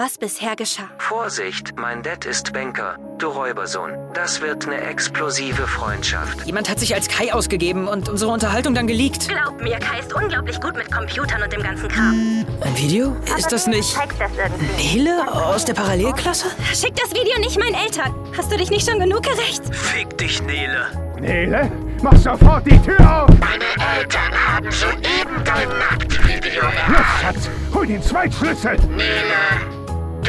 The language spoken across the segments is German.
was bisher geschah. Vorsicht, mein Dad ist Banker, du Räubersohn. Das wird eine explosive Freundschaft. Jemand hat sich als Kai ausgegeben und unsere Unterhaltung dann geleakt. Glaub mir, Kai ist unglaublich gut mit Computern und dem ganzen Kram. Ein Video? Ist das nicht Nele aus der Parallelklasse? Schick das Video nicht meinen Eltern. Hast du dich nicht schon genug gerecht? Fick dich, Nele. Nele, mach sofort die Tür auf! Meine Eltern haben soeben dein Nacktvideo Los, erhalten. Schatz, hol den Zweitschlüssel! Nele,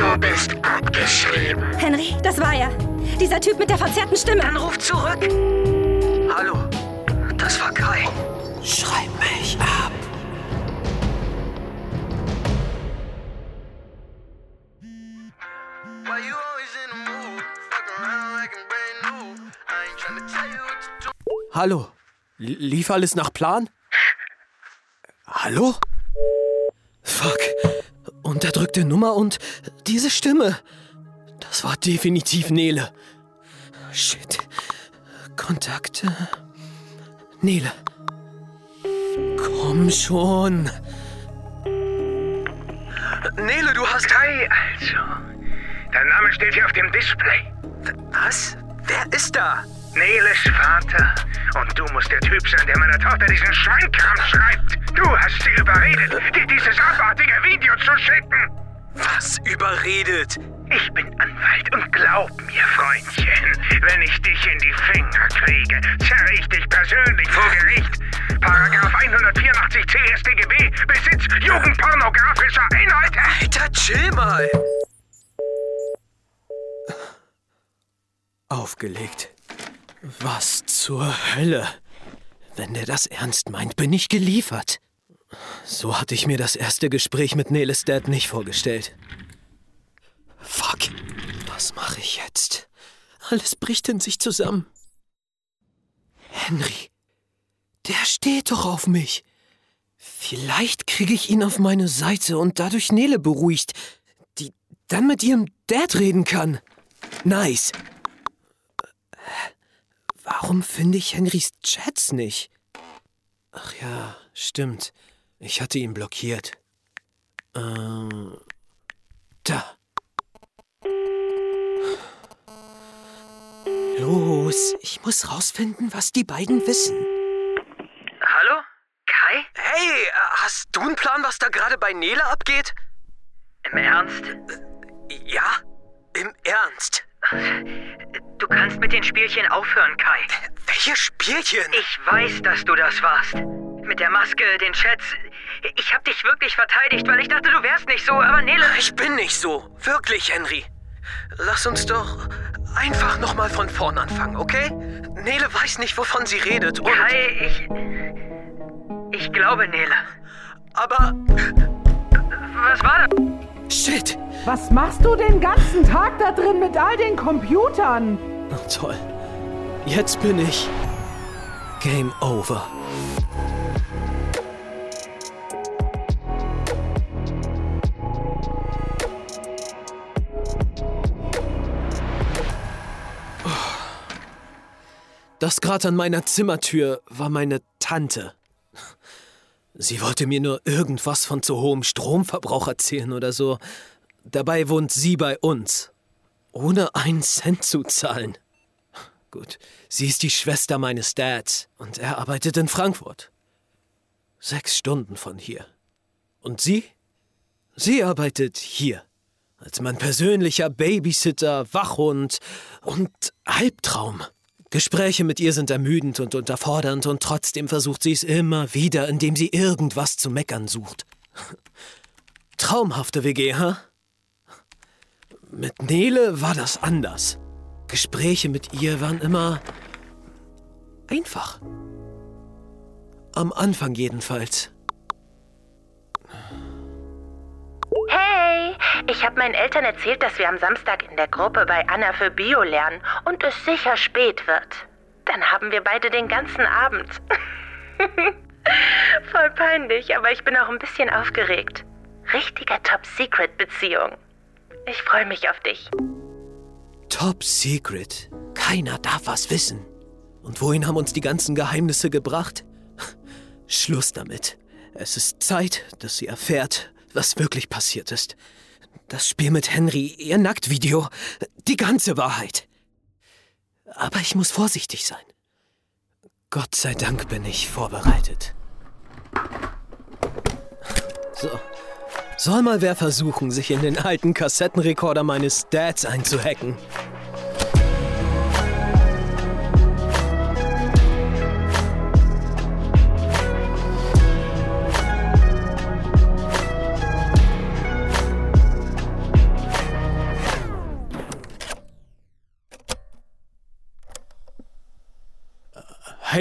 du bist abgeschrieben. Henry, das war er. Dieser Typ mit der verzerrten Stimme. Anruf zurück. Hallo, das war Kai. Schreib mich ab. Hallo? Lief alles nach Plan? Hallo? Fuck. Unterdrückte Nummer und diese Stimme. Das war definitiv Nele. Shit. Kontakte. Nele. Komm schon. Nele, du hast... Kai, also. Dein Name steht hier auf dem Display. Was? Wer ist da? Neles Vater. Und du musst der Typ sein, der meiner Tochter diesen Schweinkram schreibt. Du hast sie überredet, dir dieses abartige Video zu schicken. Was überredet? Ich bin Anwalt und glaub mir, Freundchen, wenn ich dich in die Finger kriege, zerre ich dich persönlich vor Gericht. Paragraph 184c StGB, Besitz jugendpornografischer Inhalte. Alter, chill mal. Aufgelegt. Was zur Hölle? Wenn der das ernst meint, bin ich geliefert. So hatte ich mir das erste Gespräch mit Neles Dad nicht vorgestellt. Fuck. Was mache ich jetzt? Alles bricht in sich zusammen. Henry. Der steht doch auf mich. Vielleicht kriege ich ihn auf meine Seite und dadurch Nele beruhigt, die dann mit ihrem Dad reden kann. Nice. Warum finde ich Henrys Chats nicht? Ach ja, stimmt. Ich hatte ihn blockiert. Ähm. Da. Los, ich muss rausfinden, was die beiden wissen. Hallo? Kai? Hey, äh, hast du einen Plan, was da gerade bei Nele abgeht? Im Ernst? Ja, im Ernst. Du kannst mit den Spielchen aufhören, Kai. Welche Spielchen? Ich weiß, dass du das warst. Mit der Maske, den Chats. Ich hab dich wirklich verteidigt, weil ich dachte, du wärst nicht so, aber Nele. Ich bin nicht so. Wirklich, Henry. Lass uns doch einfach nochmal von vorn anfangen, okay? Nele weiß nicht, wovon sie redet und... Kai, ich. Ich glaube, Nele. Aber Was war das? Shit! Was machst du den ganzen Tag da drin mit all den Computern? Na toll. Jetzt bin ich. Game over. Das gerade an meiner Zimmertür war meine Tante. Sie wollte mir nur irgendwas von zu hohem Stromverbrauch erzählen oder so. Dabei wohnt sie bei uns. Ohne einen Cent zu zahlen. Gut, sie ist die Schwester meines Dads und er arbeitet in Frankfurt. Sechs Stunden von hier. Und sie? Sie arbeitet hier. Als mein persönlicher Babysitter, Wachhund und Albtraum. Gespräche mit ihr sind ermüdend und unterfordernd und trotzdem versucht sie es immer wieder, indem sie irgendwas zu meckern sucht. Traumhafte WG, ha? Mit Nele war das anders. Gespräche mit ihr waren immer einfach. Am Anfang jedenfalls. Hey, ich habe meinen Eltern erzählt, dass wir am Samstag in der Gruppe bei Anna für Bio lernen und es sicher spät wird. Dann haben wir beide den ganzen Abend. Voll peinlich, aber ich bin auch ein bisschen aufgeregt. Richtiger Top-Secret-Beziehung. Ich freue mich auf dich. Top Secret. Keiner darf was wissen. Und wohin haben uns die ganzen Geheimnisse gebracht? Schluss damit. Es ist Zeit, dass sie erfährt, was wirklich passiert ist. Das Spiel mit Henry, ihr Nacktvideo, die ganze Wahrheit. Aber ich muss vorsichtig sein. Gott sei Dank bin ich vorbereitet. So. Soll mal wer versuchen, sich in den alten Kassettenrekorder meines Dads einzuhacken?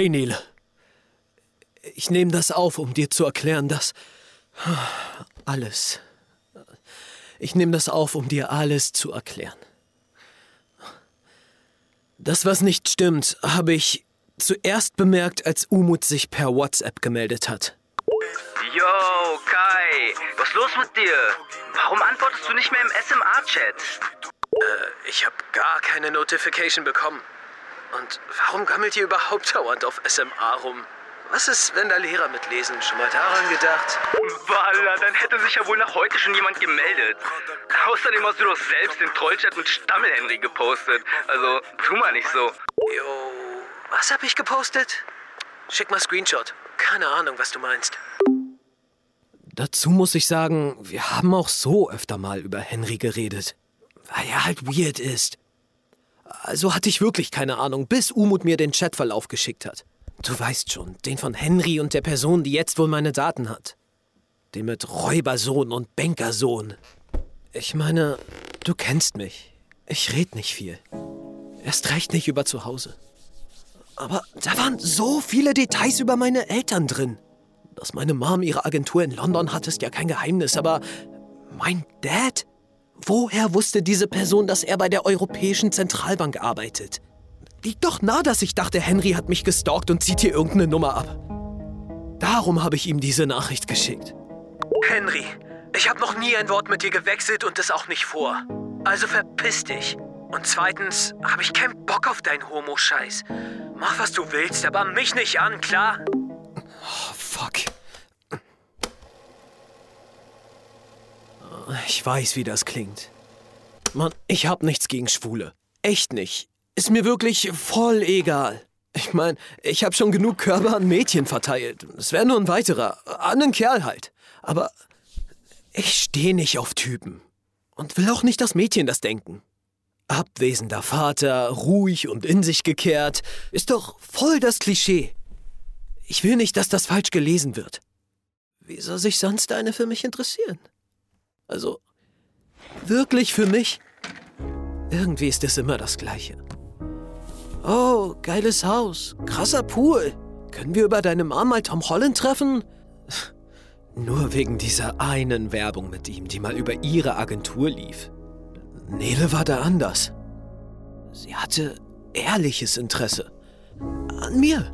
Hey Nele. Ich nehme das auf, um dir zu erklären, dass alles. Ich nehme das auf, um dir alles zu erklären. Das, was nicht stimmt, habe ich zuerst bemerkt, als Umut sich per WhatsApp gemeldet hat. Yo, Kai, was ist los mit dir? Warum antwortest du nicht mehr im SMA-Chat? Äh, ich habe gar keine Notification bekommen. Und warum gammelt ihr überhaupt dauernd auf SMA rum? Was ist, wenn da Lehrer mitlesen? Schon mal daran gedacht? Walla, dann hätte sich ja wohl nach heute schon jemand gemeldet. Außerdem hast du doch selbst den Trollchat mit Stammel-Henry gepostet. Also, tu mal nicht so. Jo, was hab ich gepostet? Schick mal Screenshot. Keine Ahnung, was du meinst. Dazu muss ich sagen, wir haben auch so öfter mal über Henry geredet. Weil er halt weird ist. Also hatte ich wirklich keine Ahnung, bis Umut mir den Chatverlauf geschickt hat. Du weißt schon, den von Henry und der Person, die jetzt wohl meine Daten hat. Den mit Räubersohn und Bankersohn. Ich meine, du kennst mich. Ich red nicht viel. Erst recht nicht über zu Hause. Aber da waren so viele Details über meine Eltern drin. Dass meine Mom ihre Agentur in London hat, ist ja kein Geheimnis, aber mein Dad? Woher wusste diese Person, dass er bei der Europäischen Zentralbank arbeitet? Liegt doch nah, dass ich dachte, Henry hat mich gestalkt und zieht hier irgendeine Nummer ab. Darum habe ich ihm diese Nachricht geschickt. Henry, ich habe noch nie ein Wort mit dir gewechselt und es auch nicht vor. Also verpiss dich. Und zweitens habe ich keinen Bock auf deinen Homo-Scheiß. Mach, was du willst, aber mich nicht an, klar? Oh, fuck. Ich weiß, wie das klingt. Mann, ich hab nichts gegen Schwule. Echt nicht. Ist mir wirklich voll egal. Ich mein, ich hab schon genug Körper an Mädchen verteilt. Es wäre nur ein weiterer. An einen Kerl halt. Aber ich stehe nicht auf Typen. Und will auch nicht, dass Mädchen das denken. Abwesender Vater, ruhig und in sich gekehrt, ist doch voll das Klischee. Ich will nicht, dass das falsch gelesen wird. Wie soll sich sonst eine für mich interessieren? Also, wirklich für mich? Irgendwie ist es immer das Gleiche. Oh, geiles Haus, krasser Pool. Können wir über deine Mom mal Tom Holland treffen? Nur wegen dieser einen Werbung mit ihm, die mal über ihre Agentur lief. Nele war da anders. Sie hatte ehrliches Interesse. An mir.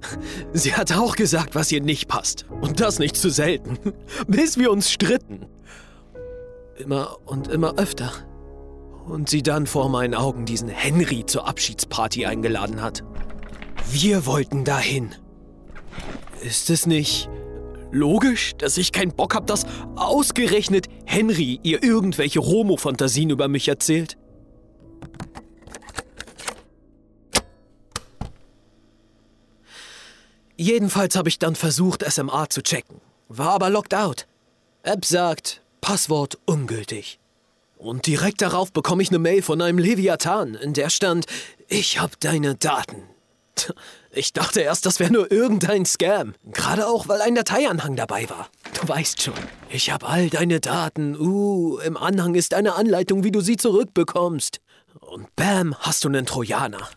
Sie hat auch gesagt, was ihr nicht passt. Und das nicht zu selten. Bis wir uns stritten. Immer und immer öfter. Und sie dann vor meinen Augen diesen Henry zur Abschiedsparty eingeladen hat. Wir wollten dahin. Ist es nicht logisch, dass ich keinen Bock hab, dass ausgerechnet Henry ihr irgendwelche Romo-Fantasien über mich erzählt? Jedenfalls habe ich dann versucht, SMA zu checken. War aber locked out. App sagt, Passwort ungültig. Und direkt darauf bekomme ich eine Mail von einem Leviathan, in der stand, ich hab deine Daten. Ich dachte erst, das wäre nur irgendein Scam. Gerade auch, weil ein Dateianhang dabei war. Du weißt schon, ich hab all deine Daten. Uh, im Anhang ist eine Anleitung, wie du sie zurückbekommst. Und bam, hast du einen Trojaner.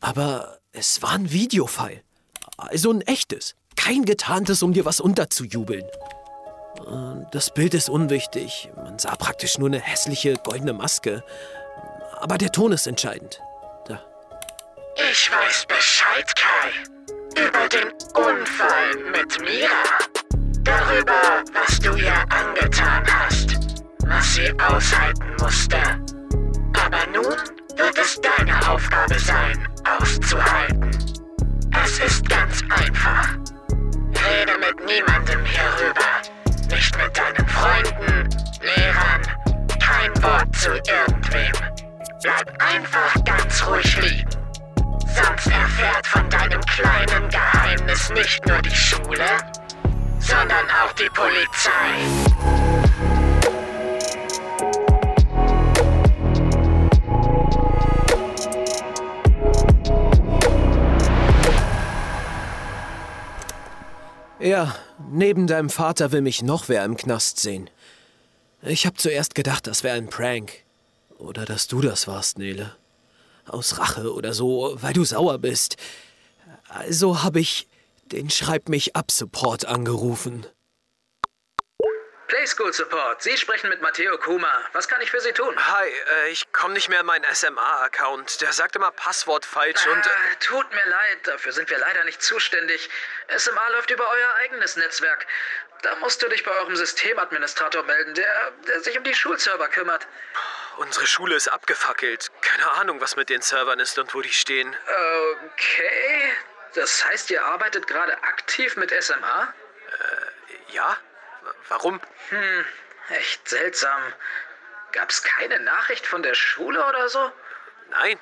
Aber es war ein Videofile. Also ein echtes. Kein getarntes, um dir was unterzujubeln. Äh, Das Bild ist unwichtig. Man sah praktisch nur eine hässliche goldene Maske. Aber der Ton ist entscheidend. Da. Ich weiß Bescheid, Kai. Über den Unfall mit Mira. Darüber, was du ihr angetan hast. Was sie aushalten musste. Aber nun wird es deine Aufgabe sein, auszuhalten. Es ist ganz einfach. Rede mit niemandem hierüber. Nicht mit deinen Freunden, Lehrern, kein Wort zu irgendwem. Bleib einfach ganz ruhig liegen. Sonst erfährt von deinem kleinen Geheimnis nicht nur die Schule, sondern auch die Polizei. Neben deinem Vater will mich noch wer im Knast sehen. Ich hab zuerst gedacht, das wäre ein Prank. Oder dass du das warst, Nele. Aus Rache oder so, weil du sauer bist. Also hab ich den Schreib mich ab Support angerufen. Playschool Support, Sie sprechen mit Matteo Kuma. Was kann ich für Sie tun? Hi, äh, ich komme nicht mehr in meinen SMA-Account. Der sagt immer Passwort falsch und. Äh, tut mir leid, dafür sind wir leider nicht zuständig. SMA läuft über euer eigenes Netzwerk. Da musst du dich bei eurem Systemadministrator melden, der, der sich um die Schulserver kümmert. Unsere Schule ist abgefackelt. Keine Ahnung, was mit den Servern ist und wo die stehen. Okay. Das heißt, ihr arbeitet gerade aktiv mit SMA? Ja? Warum? Hm, echt seltsam. Gab's keine Nachricht von der Schule oder so? Nein.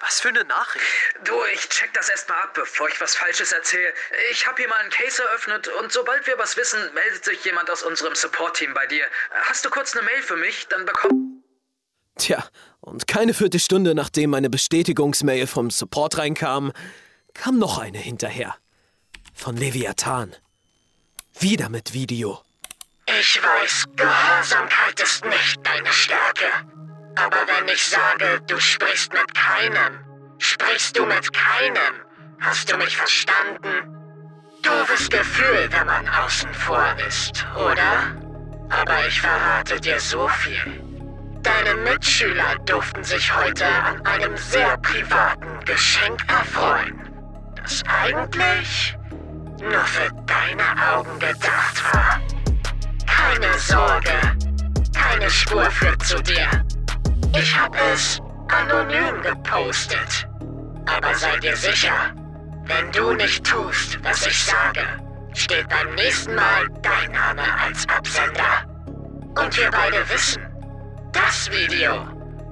Was für eine Nachricht? Du, ich check das erstmal ab, bevor ich was Falsches erzähle. Ich habe hier mal einen Case eröffnet und sobald wir was wissen, meldet sich jemand aus unserem Support-Team bei dir. Hast du kurz eine Mail für mich? Dann bekomm. Tja, und keine Viertelstunde nachdem meine Bestätigungsmail vom Support reinkam, kam noch eine hinterher. Von Leviathan. Wieder mit Video. Ich weiß, Gehorsamkeit ist nicht deine Stärke. Aber wenn ich sage, du sprichst mit keinem, sprichst du mit keinem. Hast du mich verstanden? Doofes Gefühl, wenn man außen vor ist, oder? Aber ich verrate dir so viel. Deine Mitschüler durften sich heute an einem sehr privaten Geschenk erfreuen, das eigentlich nur für deine Augen gedacht war. Keine Sorge, keine Spur führt zu dir. Ich habe es anonym gepostet. Aber sei dir sicher, wenn du nicht tust, was ich sage, steht beim nächsten Mal dein Name als Absender. Und wir beide wissen, das Video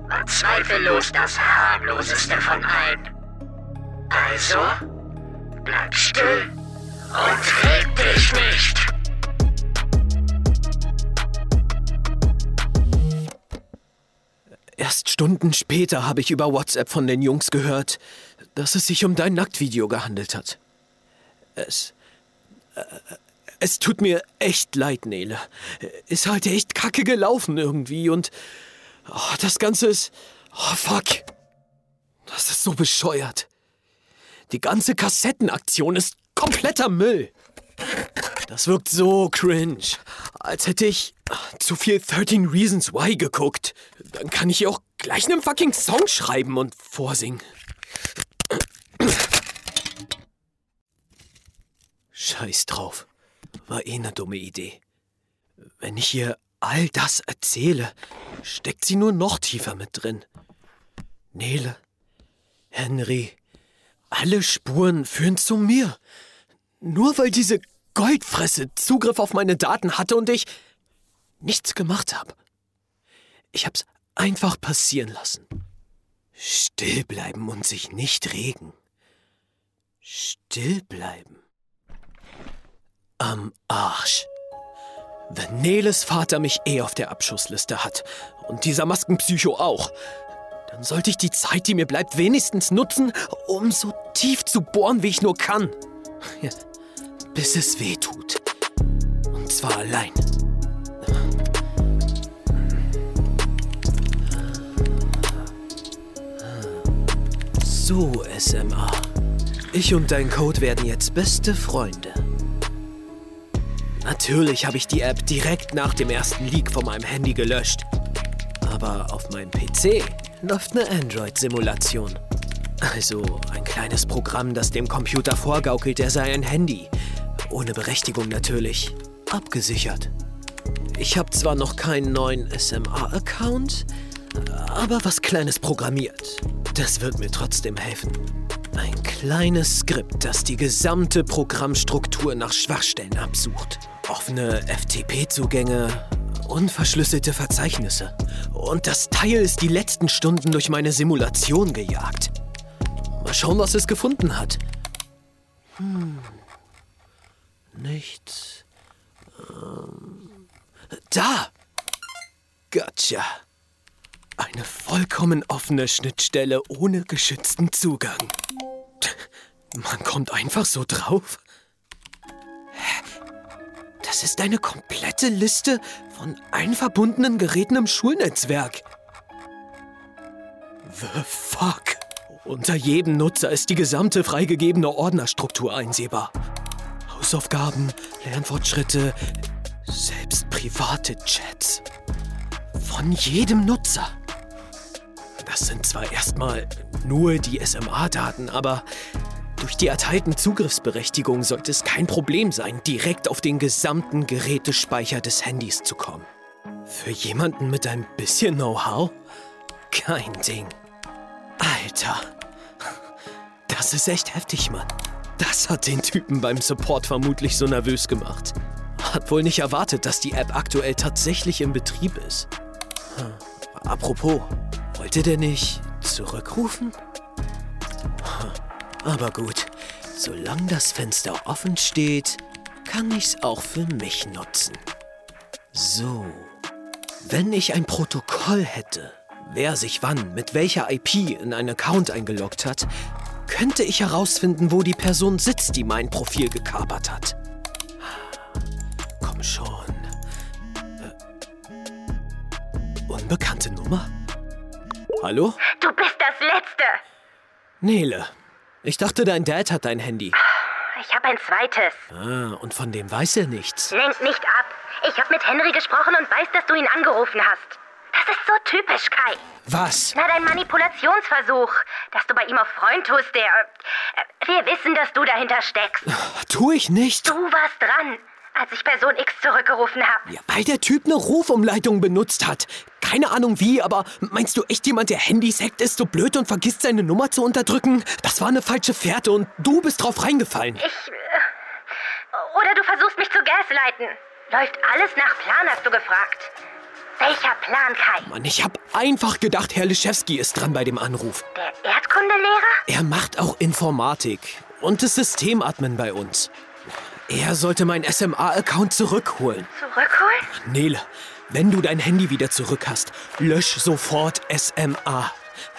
war zweifellos das harmloseste von allen. Also, bleib still und reg dich nicht. Erst Stunden später habe ich über WhatsApp von den Jungs gehört, dass es sich um dein Nacktvideo gehandelt hat. Es. Äh, es tut mir echt leid, Nele. Ist halt echt kacke gelaufen irgendwie und. Oh, das Ganze ist. Oh, fuck. Das ist so bescheuert. Die ganze Kassettenaktion ist kompletter Müll. Das wirkt so cringe. Als hätte ich zu viel 13 Reasons Why geguckt. Dann kann ich auch gleich einen fucking Song schreiben und vorsingen. Scheiß drauf. War eh eine dumme Idee. Wenn ich ihr all das erzähle, steckt sie nur noch tiefer mit drin. Nele, Henry, alle Spuren führen zu mir. Nur weil diese Goldfresse Zugriff auf meine Daten hatte und ich nichts gemacht habe. Ich hab's einfach passieren lassen. Still bleiben und sich nicht regen. Still bleiben. Am Arsch. Wenn Neles Vater mich eh auf der Abschussliste hat und dieser Maskenpsycho auch, dann sollte ich die Zeit, die mir bleibt, wenigstens nutzen, um so tief zu bohren, wie ich nur kann. Bis es weh tut. Und zwar allein. So, SMA. Ich und dein Code werden jetzt beste Freunde. Natürlich habe ich die App direkt nach dem ersten Leak von meinem Handy gelöscht. Aber auf meinem PC läuft eine Android-Simulation. Also ein kleines Programm, das dem Computer vorgaukelt, er sei ein Handy. Ohne Berechtigung natürlich. Abgesichert. Ich habe zwar noch keinen neuen SMA-Account, aber was Kleines programmiert. Das wird mir trotzdem helfen. Ein kleines Skript, das die gesamte Programmstruktur nach Schwachstellen absucht. Offene FTP-Zugänge, unverschlüsselte Verzeichnisse. Und das Teil ist die letzten Stunden durch meine Simulation gejagt. Mal schauen, was es gefunden hat. Hm. Nichts. Ähm. Da! Gotcha. Eine vollkommen offene Schnittstelle ohne geschützten Zugang. Man kommt einfach so drauf. Das ist eine komplette Liste von einverbundenen Geräten im Schulnetzwerk. The fuck? Unter jedem Nutzer ist die gesamte freigegebene Ordnerstruktur einsehbar. Hausaufgaben, Lernfortschritte, selbst private Chats. Von jedem Nutzer. Das sind zwar erstmal nur die SMA-Daten, aber durch die erteilten Zugriffsberechtigungen sollte es kein Problem sein, direkt auf den gesamten Gerätespeicher des Handys zu kommen. Für jemanden mit ein bisschen Know-how? Kein Ding. Alter. Das ist echt heftig, Mann. Das hat den Typen beim Support vermutlich so nervös gemacht. Hat wohl nicht erwartet, dass die App aktuell tatsächlich im Betrieb ist. Hm. Apropos, wollte der nicht zurückrufen? Hm. Aber gut, solange das Fenster offen steht, kann ich's auch für mich nutzen. So, wenn ich ein Protokoll hätte, wer sich wann mit welcher IP in einen Account eingeloggt hat, könnte ich herausfinden, wo die Person sitzt, die mein Profil gekapert hat. Komm schon. Äh, unbekannte Nummer? Hallo? Du bist das Letzte. Nele, ich dachte, dein Dad hat dein Handy. Ich habe ein zweites. Ah, und von dem weiß er nichts. Lenk nicht ab. Ich habe mit Henry gesprochen und weiß, dass du ihn angerufen hast. Das ist so typisch, Kai. Was? Na, dein Manipulationsversuch. Dass du bei ihm auf Freund tust, der... Äh, wir wissen, dass du dahinter steckst. Tu ich nicht. Du warst dran, als ich Person X zurückgerufen habe. Ja, weil der Typ eine Rufumleitung benutzt hat. Keine Ahnung wie, aber meinst du echt jemand, der Handys hackt, ist so blöd und vergisst seine Nummer zu unterdrücken? Das war eine falsche Fährte und du bist drauf reingefallen. Ich... Äh, oder du versuchst mich zu gaslighten. Läuft alles nach Plan, hast du gefragt. Welcher Plan, Kai? Mann, ich hab einfach gedacht, Herr Lischewski ist dran bei dem Anruf. Der Erdkundelehrer? Er macht auch Informatik und ist Systemadmin bei uns. Er sollte meinen SMA-Account zurückholen. Zurückholen? Nele, wenn du dein Handy wieder zurück hast, lösch sofort SMA.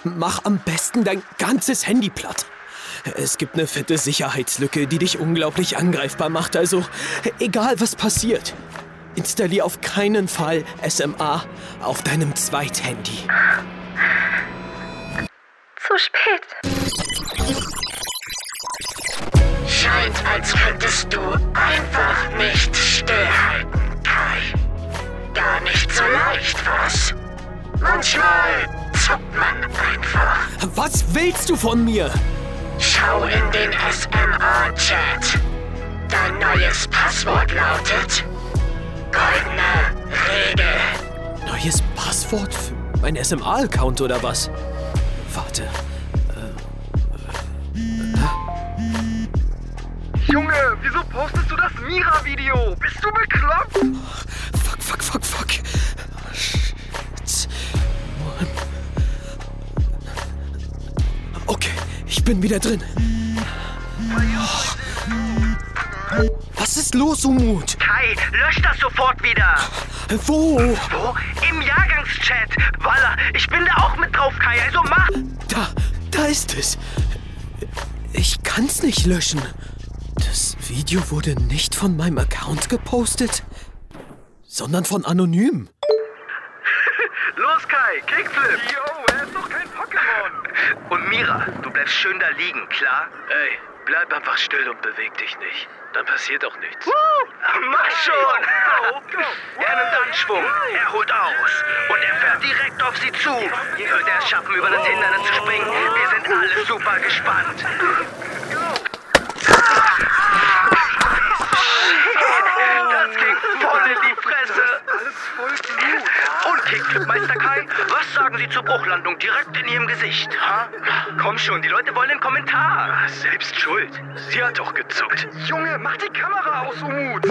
Mach am besten dein ganzes Handy platt. Es gibt eine fette Sicherheitslücke, die dich unglaublich angreifbar macht, also egal was passiert. Installier auf keinen Fall SMA auf deinem Zweithandy. Zu spät. Scheint, als könntest du einfach nicht stillhalten, Kai. Gar nicht so leicht, was? Manchmal zuckt man einfach. Was willst du von mir? Schau in den SMA-Chat. Dein neues Passwort lautet Goldene Regel. Neues Passwort für mein SMA-Account oder was? Warte. Junge, wieso postest du das Mira-Video? Bist du bekloppt? Fuck, fuck, fuck, fuck. Shit. Okay, ich bin wieder drin. Was ist los, Umut? Kai, lösch das sofort wieder. Wo? Wo? Im Jahrgangschat. Walla, ich bin da auch mit drauf, Kai, also mach. Da, da ist es. Ich kann's nicht löschen. Das Video wurde nicht von meinem Account gepostet, sondern von anonym. Los, Kai, Kickflip. Yo, er ist doch kein Pokémon. Und Mira, du bleibst schön da liegen, klar? Ey, bleib einfach still und beweg dich nicht. Dann passiert auch nichts. Mach schon! Er nimmt Anschwung, er holt aus und er fährt direkt auf sie zu. Wird er es schaffen, über das Hindernis zu springen? Wir sind alle super gespannt. Das ging voll in die Fresse. Und Kickflip-Meister Kai, was sagen Sie zur Bruchlandung direkt in Ihrem Gesicht? Ha? Komm schon, die Leute wollen einen Kommentar. Selbst schuld. Sie hat doch gezuckt. Junge, mach die Kamera aus, Umut.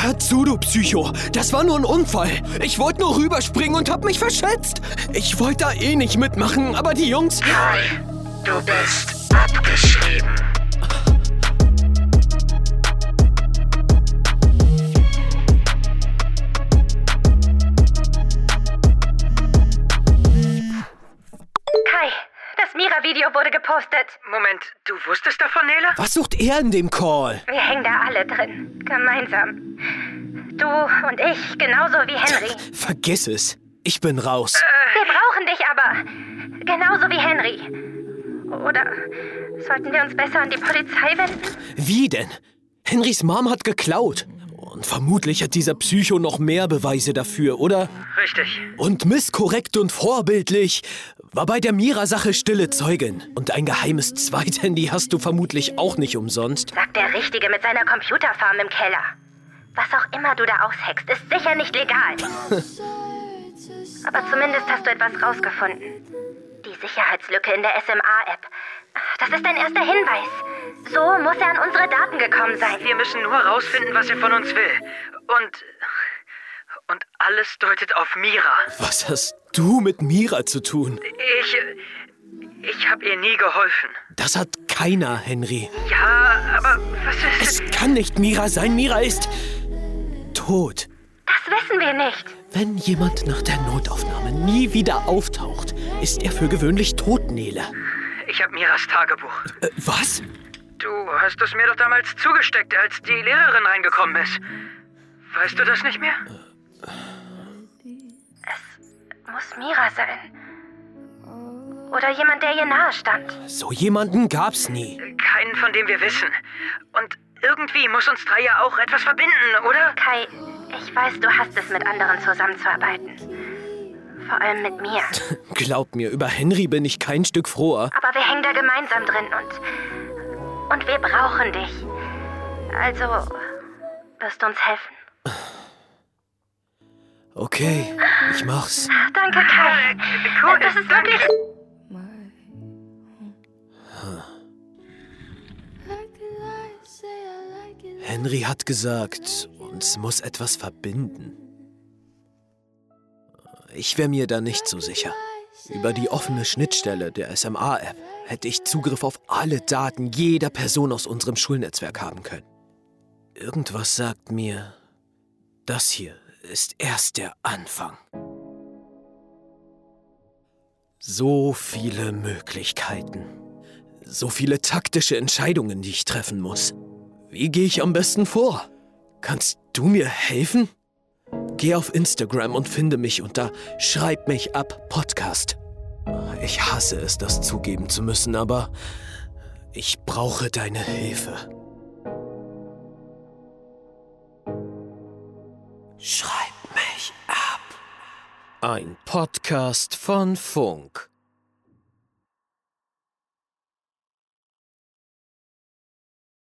Hör zu, du Psycho. Das war nur ein Unfall. Ich wollte nur rüberspringen und hab mich verschätzt. Ich wollte da eh nicht mitmachen, aber die Jungs... Kai, du bist abgeschrieben. Das Mira-Video wurde gepostet. Moment, du wusstest davon, Nele? Was sucht er in dem Call? Wir hängen da alle drin. Gemeinsam. Du und ich, genauso wie Henry. Vergiss es. Ich bin raus. Wir brauchen dich aber. Genauso wie Henry. Oder sollten wir uns besser an die Polizei wenden? Wie denn? Henrys Mom hat geklaut. Und vermutlich hat dieser Psycho noch mehr Beweise dafür, oder? Richtig. Und misskorrekt und vorbildlich war bei der Mira-Sache stille Zeugin. Und ein geheimes Zweithandy hast du vermutlich auch nicht umsonst. Sagt der Richtige mit seiner Computerfarm im Keller. Was auch immer du da aushackst, ist sicher nicht legal. Aber zumindest hast du etwas rausgefunden. Die Sicherheitslücke in der SMA-App. Das ist ein erster Hinweis. So muss er an unsere Daten gekommen sein. Wir müssen nur rausfinden, was er von uns will. Und. Und alles deutet auf Mira. Was hast du mit Mira zu tun? Ich. Ich habe ihr nie geholfen. Das hat keiner, Henry. Ja, aber was ist. Es kann nicht Mira sein. Mira ist tot. Das wissen wir nicht. Wenn jemand nach der Notaufnahme nie wieder auftaucht, ist er für gewöhnlich tot, Nele. Ich habe Miras Tagebuch. Äh, was? Du hast es mir doch damals zugesteckt, als die Lehrerin reingekommen ist. Weißt du das nicht mehr? Muss Mira sein. Oder jemand, der ihr nahe stand. So jemanden gab's nie. Keinen, von dem wir wissen. Und irgendwie muss uns drei ja auch etwas verbinden, oder? Kai, ich weiß, du hast es mit anderen zusammenzuarbeiten. Vor allem mit mir. Glaub mir, über Henry bin ich kein Stück froher. Aber wir hängen da gemeinsam drin und. Und wir brauchen dich. Also. Wirst du uns helfen? Okay, ich mach's. Danke, Kai. Cool, Das ist danke. wirklich. Henry hat gesagt, uns muss etwas verbinden. Ich wäre mir da nicht so sicher. Über die offene Schnittstelle der SMA-App hätte ich Zugriff auf alle Daten jeder Person aus unserem Schulnetzwerk haben können. Irgendwas sagt mir, das hier ist erst der Anfang. So viele Möglichkeiten. So viele taktische Entscheidungen, die ich treffen muss. Wie gehe ich am besten vor? Kannst du mir helfen? Geh auf Instagram und finde mich unter Schreib mich ab Podcast. Ich hasse es, das zugeben zu müssen, aber ich brauche deine Hilfe. Schreib mich ab. Ein Podcast von Funk.